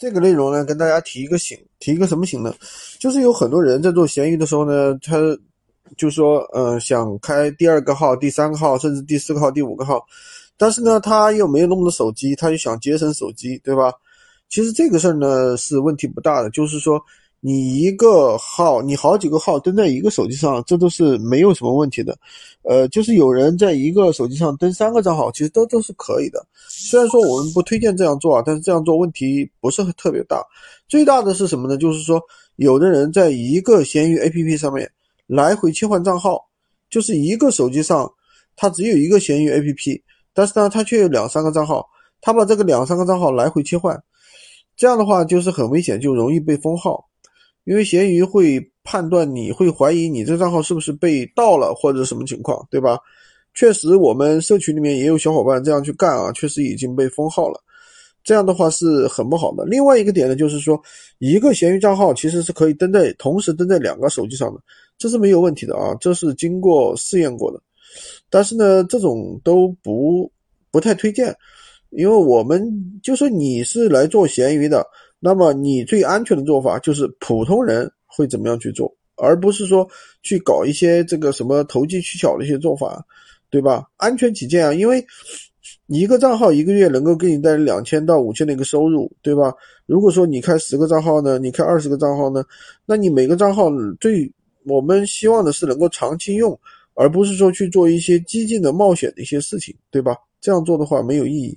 这个内容呢，跟大家提一个醒，提一个什么醒呢？就是有很多人在做闲鱼的时候呢，他就说，呃，想开第二个号、第三个号，甚至第四个号、第五个号，但是呢，他又没有那么多手机，他又想节省手机，对吧？其实这个事儿呢是问题不大的，就是说。你一个号，你好几个号登在一个手机上，这都是没有什么问题的。呃，就是有人在一个手机上登三个账号，其实都都是可以的。虽然说我们不推荐这样做啊，但是这样做问题不是特别大。最大的是什么呢？就是说，有的人在一个闲鱼 APP 上面来回切换账号，就是一个手机上他只有一个闲鱼 APP，但是呢，他却有两三个账号，他把这个两三个账号来回切换，这样的话就是很危险，就容易被封号。因为闲鱼会判断，你会怀疑你这个账号是不是被盗了或者什么情况，对吧？确实，我们社群里面也有小伙伴这样去干啊，确实已经被封号了。这样的话是很不好的。另外一个点呢，就是说，一个闲鱼账号其实是可以登在同时登在两个手机上的，这是没有问题的啊，这是经过试验过的。但是呢，这种都不不太推荐，因为我们就说你是来做闲鱼的。那么你最安全的做法就是普通人会怎么样去做，而不是说去搞一些这个什么投机取巧的一些做法，对吧？安全起见啊，因为一个账号一个月能够给你带来两千到五千的一个收入，对吧？如果说你开十个账号呢，你开二十个账号呢，那你每个账号最我们希望的是能够长期用，而不是说去做一些激进的冒险的一些事情，对吧？这样做的话没有意义。